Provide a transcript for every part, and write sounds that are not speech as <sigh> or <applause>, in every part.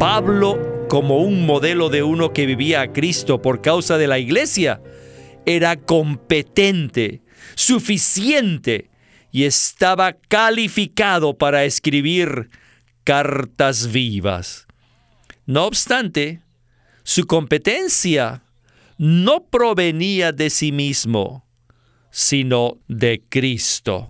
Pablo, como un modelo de uno que vivía a Cristo por causa de la iglesia, era competente, suficiente y estaba calificado para escribir cartas vivas. No obstante, su competencia no provenía de sí mismo, sino de Cristo.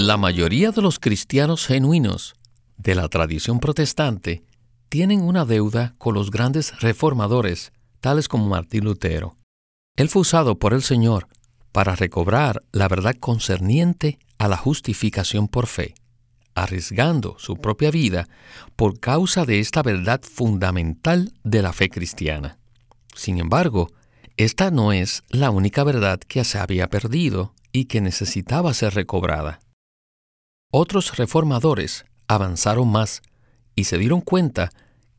La mayoría de los cristianos genuinos de la tradición protestante tienen una deuda con los grandes reformadores, tales como Martín Lutero. Él fue usado por el Señor para recobrar la verdad concerniente a la justificación por fe, arriesgando su propia vida por causa de esta verdad fundamental de la fe cristiana. Sin embargo, esta no es la única verdad que se había perdido y que necesitaba ser recobrada. Otros reformadores avanzaron más y se dieron cuenta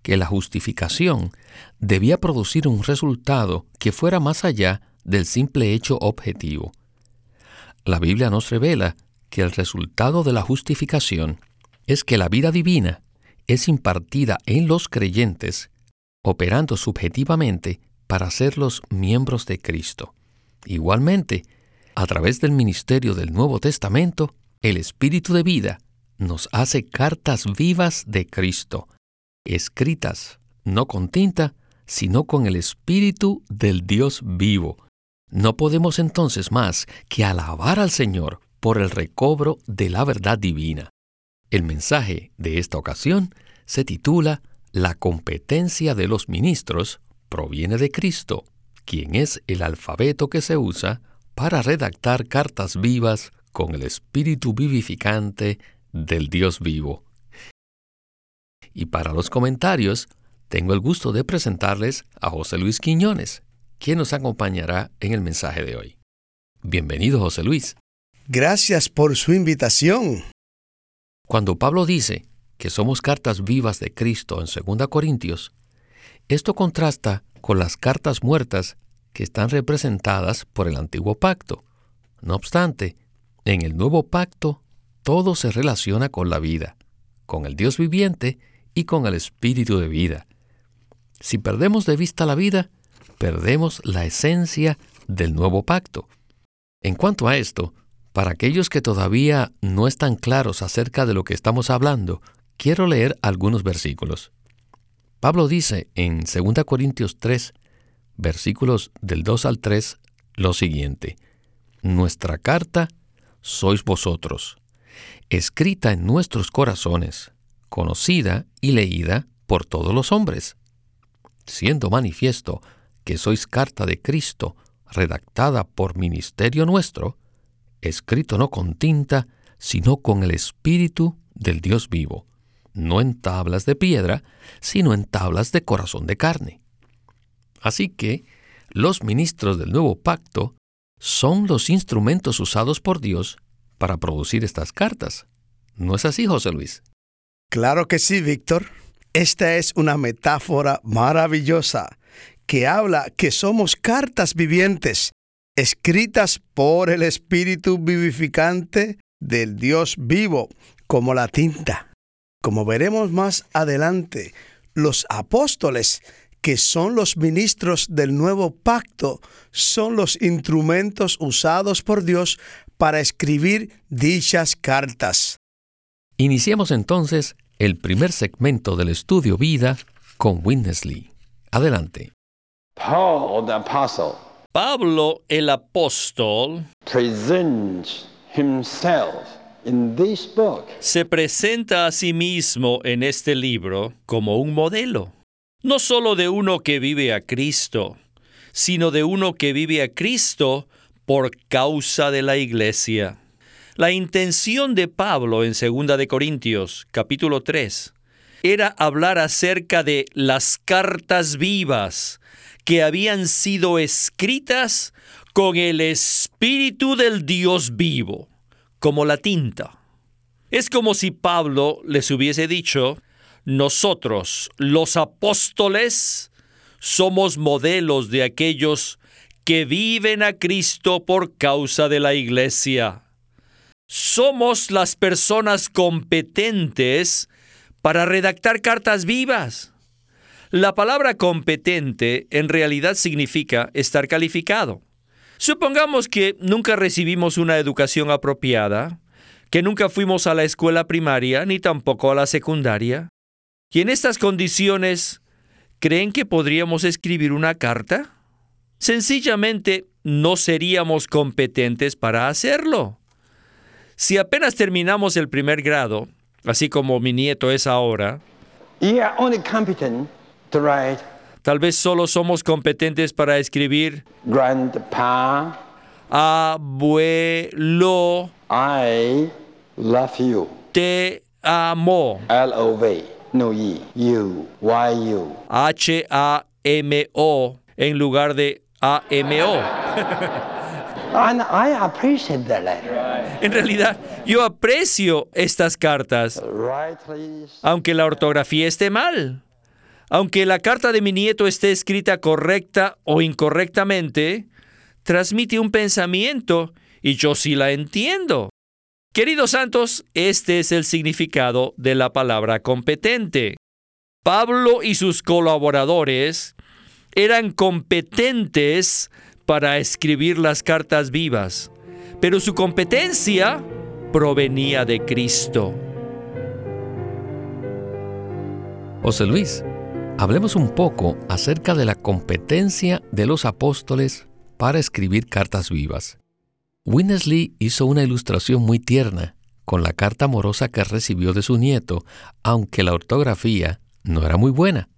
que la justificación debía producir un resultado que fuera más allá del simple hecho objetivo. La Biblia nos revela que el resultado de la justificación es que la vida divina es impartida en los creyentes, operando subjetivamente para ser los miembros de Cristo. Igualmente, a través del ministerio del Nuevo Testamento, el Espíritu de vida nos hace cartas vivas de Cristo, escritas no con tinta, sino con el Espíritu del Dios vivo. No podemos entonces más que alabar al Señor por el recobro de la verdad divina. El mensaje de esta ocasión se titula La competencia de los ministros proviene de Cristo, quien es el alfabeto que se usa para redactar cartas vivas con el espíritu vivificante del Dios vivo. Y para los comentarios, tengo el gusto de presentarles a José Luis Quiñones, quien nos acompañará en el mensaje de hoy. Bienvenido, José Luis. Gracias por su invitación. Cuando Pablo dice que somos cartas vivas de Cristo en 2 Corintios, esto contrasta con las cartas muertas que están representadas por el antiguo pacto. No obstante, en el nuevo pacto todo se relaciona con la vida, con el Dios viviente y con el espíritu de vida. Si perdemos de vista la vida, perdemos la esencia del nuevo pacto. En cuanto a esto, para aquellos que todavía no están claros acerca de lo que estamos hablando, quiero leer algunos versículos. Pablo dice en 2 Corintios 3, versículos del 2 al 3, lo siguiente, Nuestra carta sois vosotros, escrita en nuestros corazones, conocida y leída por todos los hombres, siendo manifiesto que sois carta de Cristo, redactada por ministerio nuestro, escrito no con tinta, sino con el Espíritu del Dios vivo, no en tablas de piedra, sino en tablas de corazón de carne. Así que los ministros del nuevo pacto son los instrumentos usados por Dios para producir estas cartas. ¿No es así, José Luis? Claro que sí, Víctor. Esta es una metáfora maravillosa que habla que somos cartas vivientes, escritas por el Espíritu vivificante del Dios vivo, como la tinta. Como veremos más adelante, los apóstoles que son los ministros del nuevo pacto, son los instrumentos usados por Dios para escribir dichas cartas. Iniciamos entonces el primer segmento del estudio vida con Winnesley. Adelante. Pablo el apóstol se presenta a sí mismo en este libro como un modelo no solo de uno que vive a Cristo, sino de uno que vive a Cristo por causa de la iglesia. La intención de Pablo en 2 de Corintios, capítulo 3, era hablar acerca de las cartas vivas que habían sido escritas con el espíritu del Dios vivo, como la tinta. Es como si Pablo les hubiese dicho, nosotros, los apóstoles, somos modelos de aquellos que viven a Cristo por causa de la iglesia. Somos las personas competentes para redactar cartas vivas. La palabra competente en realidad significa estar calificado. Supongamos que nunca recibimos una educación apropiada, que nunca fuimos a la escuela primaria ni tampoco a la secundaria. Y en estas condiciones, ¿creen que podríamos escribir una carta? Sencillamente no seríamos competentes para hacerlo. Si apenas terminamos el primer grado, así como mi nieto es ahora, tal vez solo somos competentes para escribir Grandpa, abuelo, I love you. te amo. L-O-V, no E, you, Y-U. H-A-M-O en lugar de A-M-O. <laughs> And I appreciate that letter. En realidad, yo aprecio estas cartas, aunque la ortografía esté mal. Aunque la carta de mi nieto esté escrita correcta o incorrectamente, transmite un pensamiento y yo sí la entiendo. Queridos santos, este es el significado de la palabra competente. Pablo y sus colaboradores eran competentes para escribir las cartas vivas, pero su competencia provenía de Cristo. José Luis, hablemos un poco acerca de la competencia de los apóstoles para escribir cartas vivas. Winnesley hizo una ilustración muy tierna con la carta amorosa que recibió de su nieto, aunque la ortografía no era muy buena.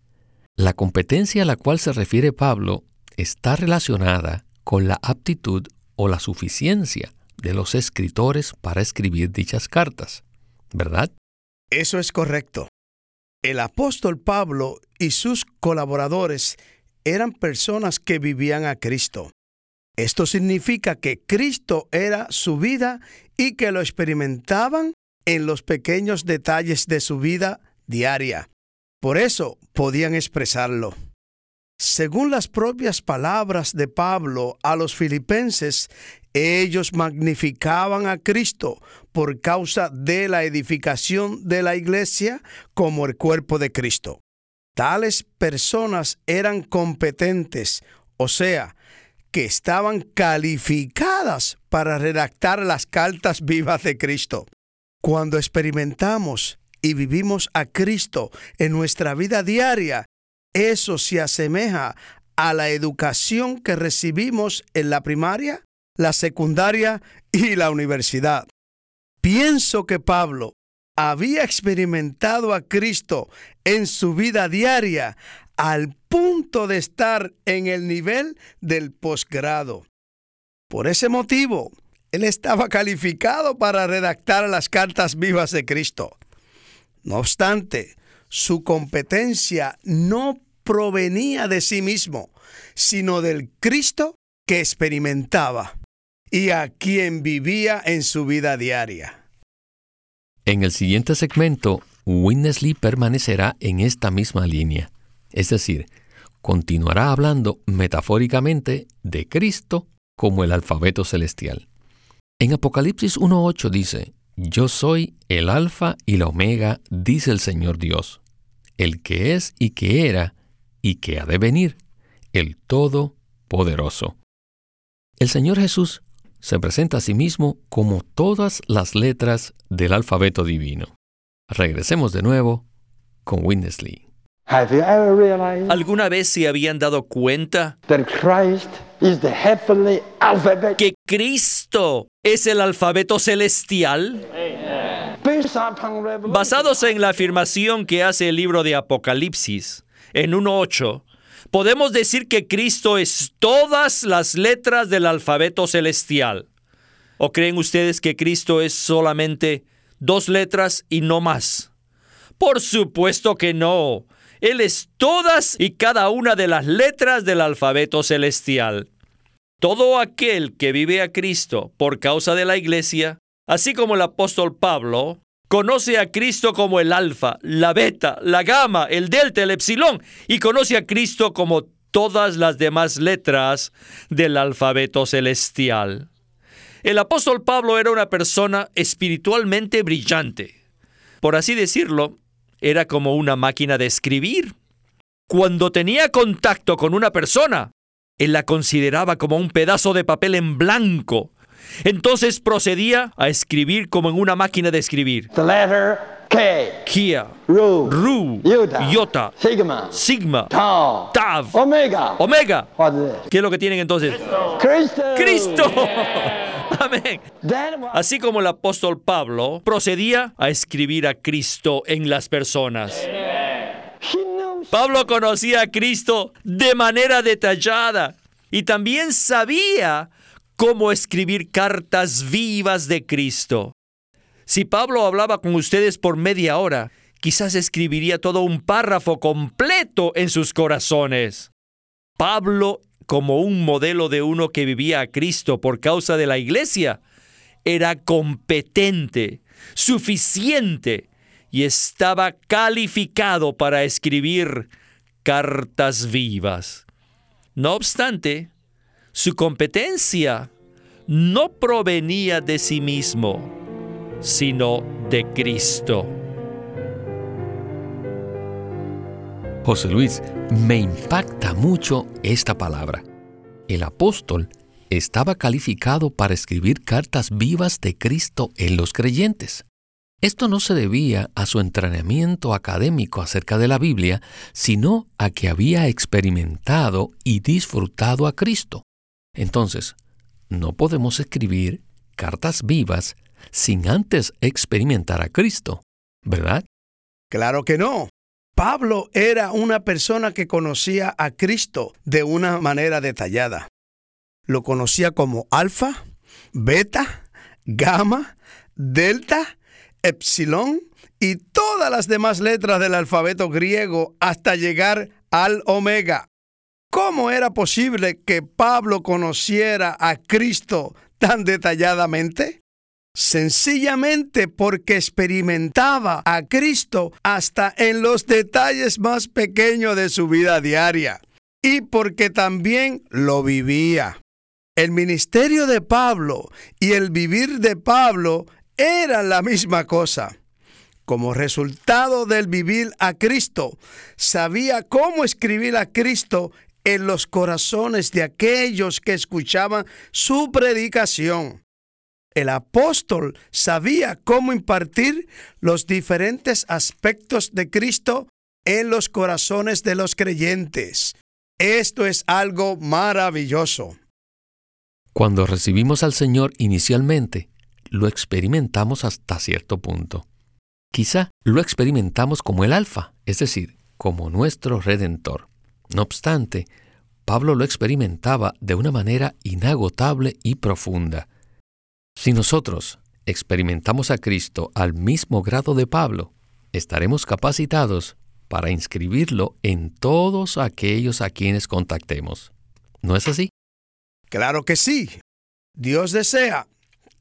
La competencia a la cual se refiere Pablo está relacionada con la aptitud o la suficiencia de los escritores para escribir dichas cartas, ¿verdad? Eso es correcto. El apóstol Pablo y sus colaboradores eran personas que vivían a Cristo. Esto significa que Cristo era su vida y que lo experimentaban en los pequeños detalles de su vida diaria. Por eso podían expresarlo. Según las propias palabras de Pablo a los filipenses, ellos magnificaban a Cristo por causa de la edificación de la iglesia como el cuerpo de Cristo. Tales personas eran competentes, o sea, que estaban calificadas para redactar las cartas vivas de Cristo. Cuando experimentamos y vivimos a Cristo en nuestra vida diaria, eso se asemeja a la educación que recibimos en la primaria, la secundaria y la universidad. Pienso que Pablo había experimentado a Cristo en su vida diaria al punto de estar en el nivel del posgrado. Por ese motivo, él estaba calificado para redactar las cartas vivas de Cristo. No obstante, su competencia no provenía de sí mismo, sino del Cristo que experimentaba y a quien vivía en su vida diaria. En el siguiente segmento, Winnesley permanecerá en esta misma línea, es decir, continuará hablando metafóricamente de Cristo como el alfabeto celestial. En Apocalipsis 1.8 dice, Yo soy el alfa y la omega, dice el Señor Dios, el que es y que era y que ha de venir, el Todopoderoso. El Señor Jesús se presenta a sí mismo como todas las letras del alfabeto divino. Regresemos de nuevo con Winnesley. Have you ever realized ¿Alguna vez se habían dado cuenta that Christ is the heavenly alphabet que Cristo es el alfabeto celestial? Basados en la afirmación que hace el libro de Apocalipsis, en 1.8, podemos decir que Cristo es todas las letras del alfabeto celestial. ¿O creen ustedes que Cristo es solamente dos letras y no más? Por supuesto que no. Él es todas y cada una de las letras del alfabeto celestial. Todo aquel que vive a Cristo por causa de la iglesia, así como el apóstol Pablo, conoce a Cristo como el alfa, la beta, la gamma, el delta, el epsilon, y conoce a Cristo como todas las demás letras del alfabeto celestial. El apóstol Pablo era una persona espiritualmente brillante. Por así decirlo, era como una máquina de escribir. Cuando tenía contacto con una persona, él la consideraba como un pedazo de papel en blanco. Entonces procedía a escribir como en una máquina de escribir. The letter K, Kia, Ru, Ru, Iota, Iota, Sigma, Sigma, Tau, Tav, Omega. Omega. ¿Qué es lo que tienen entonces? Cristo. Cristo. Amén. Así como el apóstol Pablo procedía a escribir a Cristo en las personas. Pablo conocía a Cristo de manera detallada y también sabía cómo escribir cartas vivas de Cristo. Si Pablo hablaba con ustedes por media hora, quizás escribiría todo un párrafo completo en sus corazones. Pablo, como un modelo de uno que vivía a Cristo por causa de la iglesia, era competente, suficiente y estaba calificado para escribir cartas vivas. No obstante, su competencia no provenía de sí mismo, sino de Cristo. José Luis, me impacta mucho esta palabra. El apóstol estaba calificado para escribir cartas vivas de Cristo en los creyentes. Esto no se debía a su entrenamiento académico acerca de la Biblia, sino a que había experimentado y disfrutado a Cristo. Entonces, no podemos escribir cartas vivas sin antes experimentar a Cristo, ¿verdad? Claro que no. Pablo era una persona que conocía a Cristo de una manera detallada. Lo conocía como alfa, beta, gamma, delta, epsilon y todas las demás letras del alfabeto griego hasta llegar al omega. ¿Cómo era posible que Pablo conociera a Cristo tan detalladamente? Sencillamente porque experimentaba a Cristo hasta en los detalles más pequeños de su vida diaria y porque también lo vivía. El ministerio de Pablo y el vivir de Pablo eran la misma cosa. Como resultado del vivir a Cristo, sabía cómo escribir a Cristo en los corazones de aquellos que escuchaban su predicación. El apóstol sabía cómo impartir los diferentes aspectos de Cristo en los corazones de los creyentes. Esto es algo maravilloso. Cuando recibimos al Señor inicialmente, lo experimentamos hasta cierto punto. Quizá lo experimentamos como el alfa, es decir, como nuestro redentor. No obstante, Pablo lo experimentaba de una manera inagotable y profunda. Si nosotros experimentamos a Cristo al mismo grado de Pablo, estaremos capacitados para inscribirlo en todos aquellos a quienes contactemos. ¿No es así? Claro que sí. Dios desea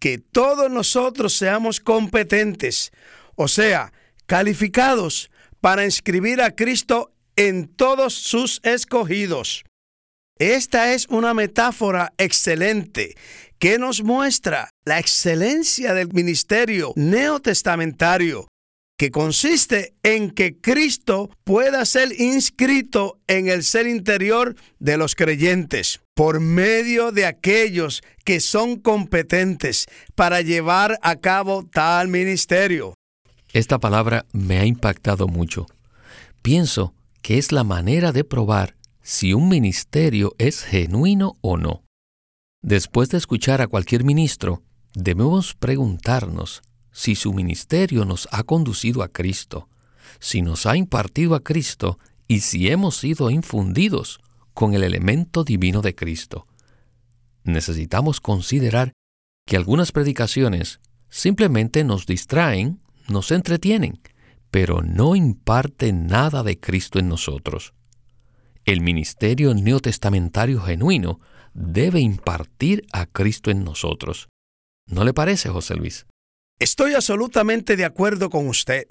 que todos nosotros seamos competentes, o sea, calificados para inscribir a Cristo en todos sus escogidos. Esta es una metáfora excelente que nos muestra la excelencia del ministerio neotestamentario, que consiste en que Cristo pueda ser inscrito en el ser interior de los creyentes por medio de aquellos que son competentes para llevar a cabo tal ministerio. Esta palabra me ha impactado mucho. Pienso que es la manera de probar si un ministerio es genuino o no. Después de escuchar a cualquier ministro, debemos preguntarnos si su ministerio nos ha conducido a Cristo, si nos ha impartido a Cristo y si hemos sido infundidos con el elemento divino de Cristo. Necesitamos considerar que algunas predicaciones simplemente nos distraen, nos entretienen, pero no imparten nada de Cristo en nosotros. El ministerio neotestamentario genuino debe impartir a Cristo en nosotros. ¿No le parece, José Luis? Estoy absolutamente de acuerdo con usted.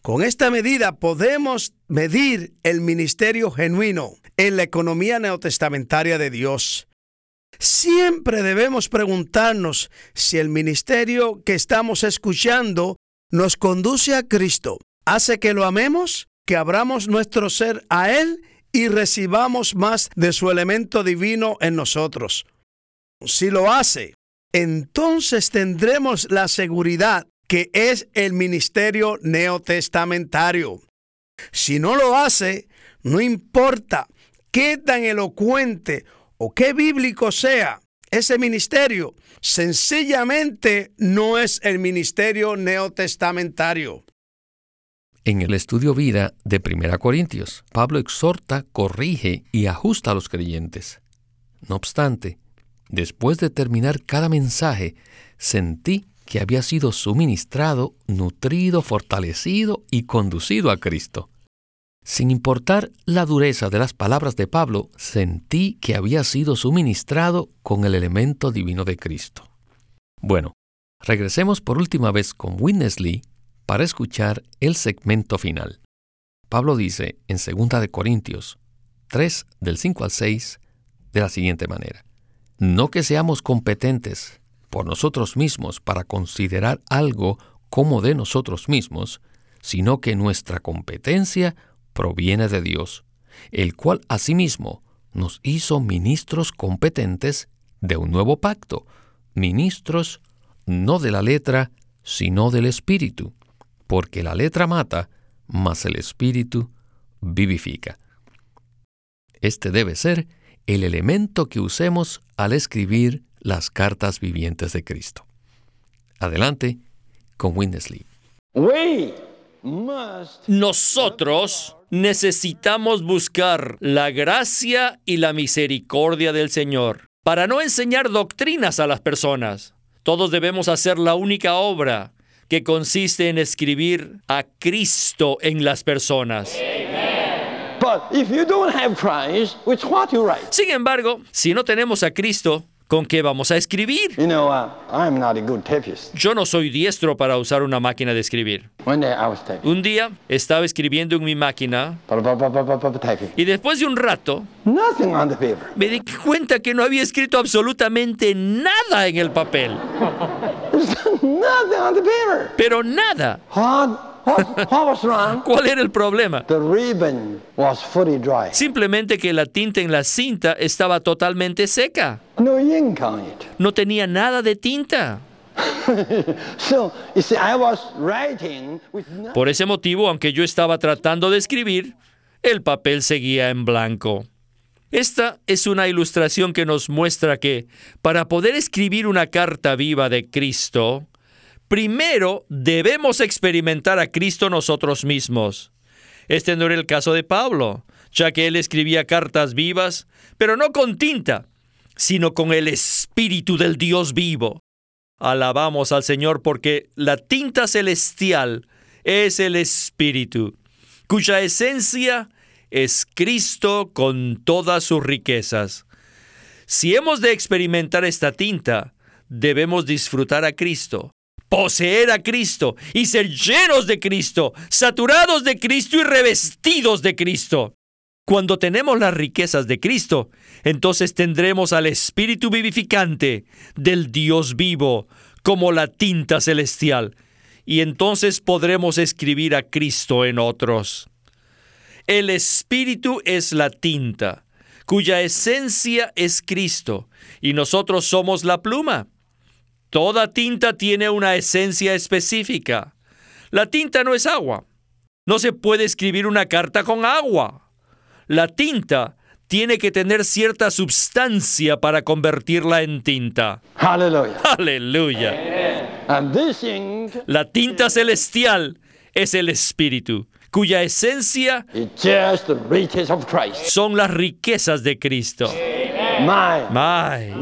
Con esta medida podemos medir el ministerio genuino en la economía neotestamentaria de Dios. Siempre debemos preguntarnos si el ministerio que estamos escuchando nos conduce a Cristo, hace que lo amemos, que abramos nuestro ser a Él y recibamos más de su elemento divino en nosotros. Si lo hace, entonces tendremos la seguridad que es el ministerio neotestamentario. Si no lo hace, no importa qué tan elocuente o qué bíblico sea ese ministerio, sencillamente no es el ministerio neotestamentario. En el estudio vida de 1 Corintios, Pablo exhorta, corrige y ajusta a los creyentes. No obstante, después de terminar cada mensaje, sentí que había sido suministrado, nutrido, fortalecido y conducido a Cristo. Sin importar la dureza de las palabras de Pablo, sentí que había sido suministrado con el elemento divino de Cristo. Bueno, regresemos por última vez con Witness Lee para escuchar el segmento final. Pablo dice en 2 de Corintios 3 del 5 al 6 de la siguiente manera: No que seamos competentes por nosotros mismos para considerar algo como de nosotros mismos, sino que nuestra competencia proviene de Dios, el cual asimismo nos hizo ministros competentes de un nuevo pacto, ministros no de la letra, sino del Espíritu, porque la letra mata, mas el Espíritu vivifica. Este debe ser el elemento que usemos al escribir las cartas vivientes de Cristo. Adelante con Winnesley. Nosotros necesitamos buscar la gracia y la misericordia del Señor para no enseñar doctrinas a las personas. Todos debemos hacer la única obra que consiste en escribir a Cristo en las personas. Sin embargo, si no tenemos a Cristo, ¿Con qué vamos a escribir? You know, uh, I'm not a good. Yo no soy diestro para usar una máquina de escribir. One day I was. Un día estaba escribiendo en mi máquina y después de un rato Nothing on the paper. me di cuenta que no había escrito absolutamente nada en el papel. <laughs> On the paper. Pero nada. What, what was wrong? ¿Cuál era el problema? The ribbon was fully dry. Simplemente que la tinta en la cinta estaba totalmente seca. No ink on it. No tenía nada de tinta. <laughs> So, you see, I was writing with no- Por ese motivo, aunque yo estaba tratando de escribir, el papel seguía en blanco. Esta es una ilustración que nos muestra que para poder escribir una carta viva de Cristo, primero debemos experimentar a Cristo nosotros mismos. Este no era el caso de Pablo, ya que él escribía cartas vivas, pero no con tinta, sino con el Espíritu del Dios vivo. Alabamos al Señor porque la tinta celestial es el Espíritu, cuya esencia es Cristo con todas sus riquezas. Si hemos de experimentar esta tinta, debemos disfrutar a Cristo, poseer a Cristo y ser llenos de Cristo, saturados de Cristo y revestidos de Cristo. Cuando tenemos las riquezas de Cristo, entonces tendremos al Espíritu vivificante del Dios vivo como la tinta celestial, y entonces podremos escribir a Cristo en otros. El Espíritu es la tinta, cuya esencia es Cristo, y nosotros somos la pluma. Toda tinta tiene una esencia específica. La tinta no es agua. No se puede escribir una carta con agua. La tinta tiene que tener cierta sustancia para convertirla en tinta. Aleluya. Ink La tinta celestial es el Espíritu, cuya esencia son las riquezas de Cristo. My,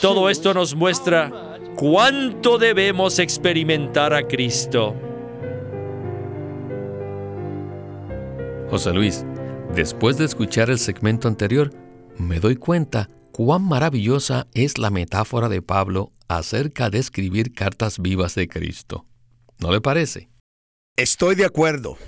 todo esto nos muestra cuánto debemos experimentar a Cristo. José Luis, después de escuchar el segmento anterior, me doy cuenta cuán maravillosa es la metáfora de Pablo acerca de escribir cartas vivas de Cristo. ¿No le parece? Estoy de acuerdo.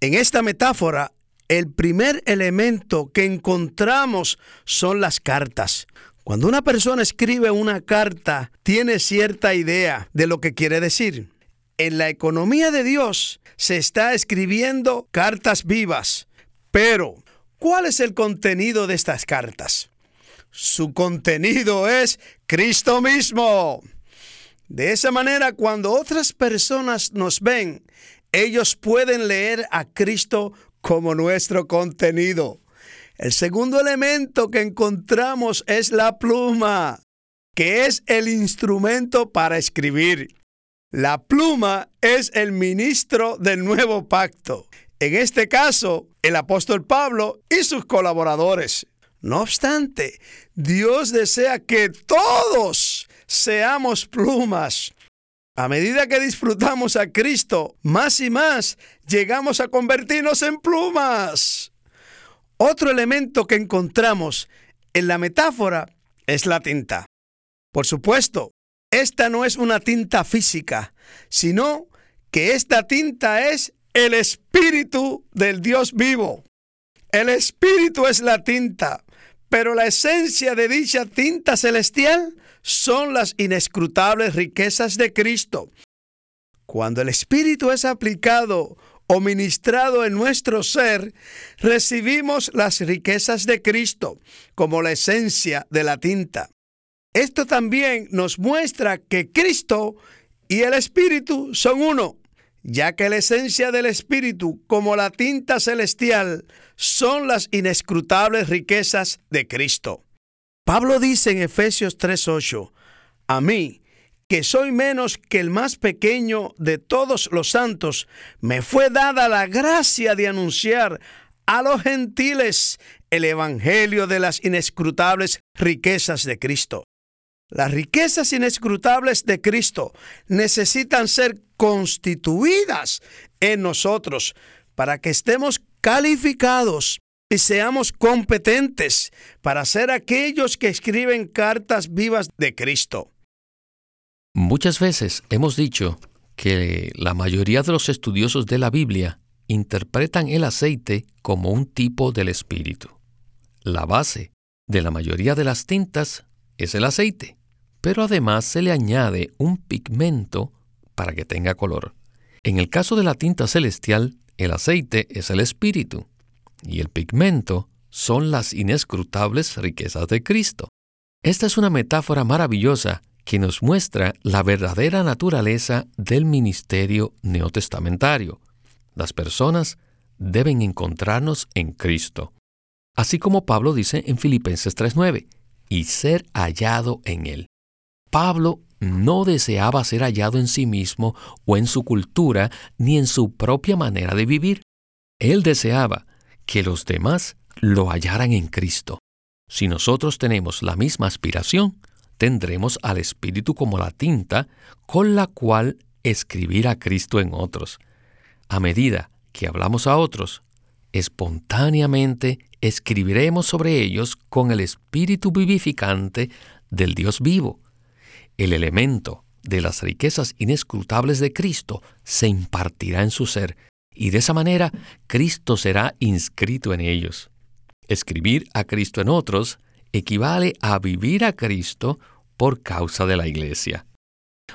En esta metáfora, el primer elemento que encontramos son las cartas. Cuando una persona escribe una carta, tiene cierta idea de lo que quiere decir. En la economía de Dios se está escribiendo cartas vivas, pero ¿cuál es el contenido de estas cartas? Su contenido es Cristo mismo. De esa manera, cuando otras personas nos ven, ellos pueden leer a Cristo como nuestro contenido. El segundo elemento que encontramos es la pluma, que es el instrumento para escribir. La pluma es el ministro del nuevo pacto. En este caso, el apóstol Pablo y sus colaboradores. No obstante, Dios desea que todos seamos plumas. A medida que disfrutamos a Cristo más y más, llegamos a convertirnos en plumas. Otro elemento que encontramos en la metáfora es la tinta. Por supuesto, esta no es una tinta física, sino que esta tinta es el espíritu del Dios vivo. El espíritu es la tinta, pero la esencia de dicha tinta celestial son las inescrutables riquezas de Cristo. Cuando el espíritu es aplicado o ministrado en nuestro ser, recibimos las riquezas de Cristo como la esencia de la tinta. Esto también nos muestra que Cristo y el Espíritu son uno, ya que la esencia del Espíritu, como la tinta celestial, son las inescrutables riquezas de Cristo. Pablo dice en Efesios 3:8, a mí, que soy menos que el más pequeño de todos los santos, me fue dada la gracia de anunciar a los gentiles el Evangelio de las inescrutables riquezas de Cristo. Las riquezas inescrutables de Cristo necesitan ser constituidas en nosotros para que estemos calificados y seamos competentes para ser aquellos que escriben cartas vivas de Cristo. Muchas veces hemos dicho que la mayoría de los estudiosos de la Biblia interpretan el aceite como un tipo del espíritu. La base de la mayoría de las tintas es el aceite pero además se le añade un pigmento para que tenga color. En el caso de la tinta celestial, el aceite es el espíritu y el pigmento son las inescrutables riquezas de Cristo. Esta es una metáfora maravillosa que nos muestra la verdadera naturaleza del ministerio neotestamentario. Las personas deben encontrarnos en Cristo. Así como Pablo dice en Filipenses 3:9, y ser hallado en Él. Pablo no deseaba ser hallado en sí mismo o en su cultura ni en su propia manera de vivir. Él deseaba que los demás lo hallaran en Cristo. Si nosotros tenemos la misma aspiración, tendremos al Espíritu como la tinta con la cual escribir a Cristo en otros. A medida que hablamos a otros, espontáneamente escribiremos sobre ellos con el Espíritu vivificante del Dios vivo el elemento de las riquezas inescrutables de Cristo se impartirá en su ser, y de esa manera Cristo será inscrito en ellos. Escribir a Cristo en otros equivale a vivir a Cristo por causa de la iglesia.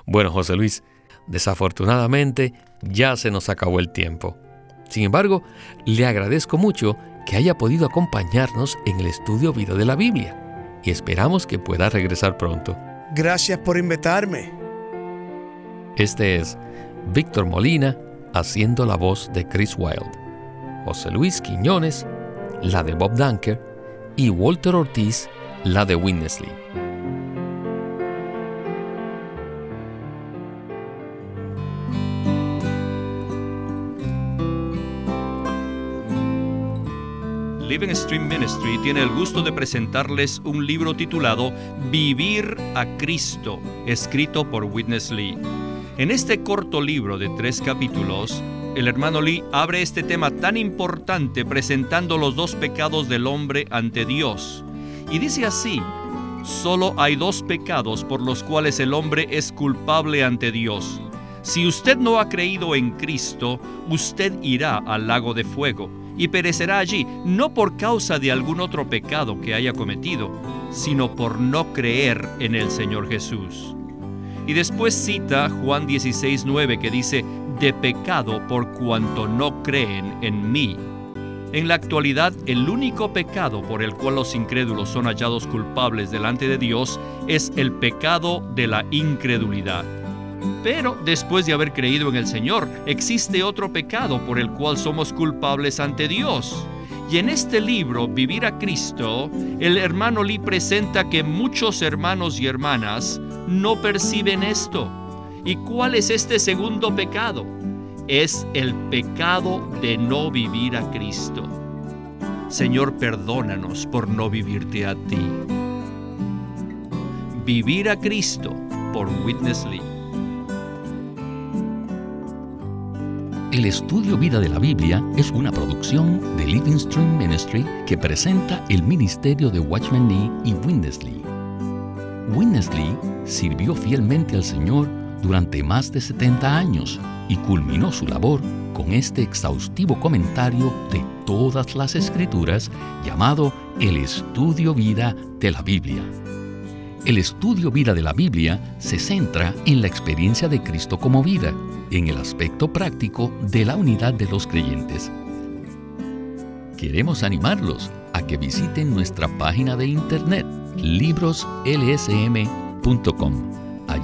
Bueno, José Luis, desafortunadamente ya se nos acabó el tiempo. Sin embargo, le agradezco mucho que haya podido acompañarnos en el estudio video de la Biblia y esperamos que pueda regresar pronto. Gracias por invitarme. Este es Víctor Molina haciendo la voz de Chris Wilde, José Luis Quiñones, la de Bob Dunker, y Walter Ortiz, la de Winnesley. Living Stream Ministry tiene el gusto de presentarles un libro titulado Vivir a Cristo, escrito por Witness Lee. En este corto libro de tres capítulos, el hermano Lee abre este tema tan importante presentando los dos pecados del hombre ante Dios. Y dice así, solo hay dos pecados por los cuales el hombre es culpable ante Dios. Si usted no ha creído en Cristo, usted irá al lago de fuego y perecerá allí, no por causa de algún otro pecado que haya cometido, sino por no creer en el Señor Jesús. Y después cita Juan 16:9 que dice, de pecado por cuanto no creen en mí. En la actualidad, el único pecado por el cual los incrédulos son hallados culpables delante de Dios es el pecado de la incredulidad. Pero después de haber creído en el Señor, existe otro pecado por el cual somos culpables ante Dios. Y en este libro, Vivir a Cristo, el hermano Lee presenta que muchos hermanos y hermanas no perciben esto. ¿Y cuál es este segundo pecado? Es el pecado de no vivir a Cristo. Señor, perdónanos por no vivirte a ti. Vivir a Cristo por Witness Lee. El estudio Vida de la Biblia es una producción de Living Stream Ministry que presenta el ministerio de Watchman Nee y Winnesley. Winnesley sirvió fielmente al Señor durante más de 70 años y culminó su labor con este exhaustivo comentario de todas las escrituras llamado El Estudio Vida de la Biblia. El estudio vida de la Biblia se centra en la experiencia de Cristo como vida, en el aspecto práctico de la unidad de los creyentes. Queremos animarlos a que visiten nuestra página de internet libroslsm.com.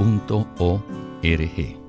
www.ecc.org.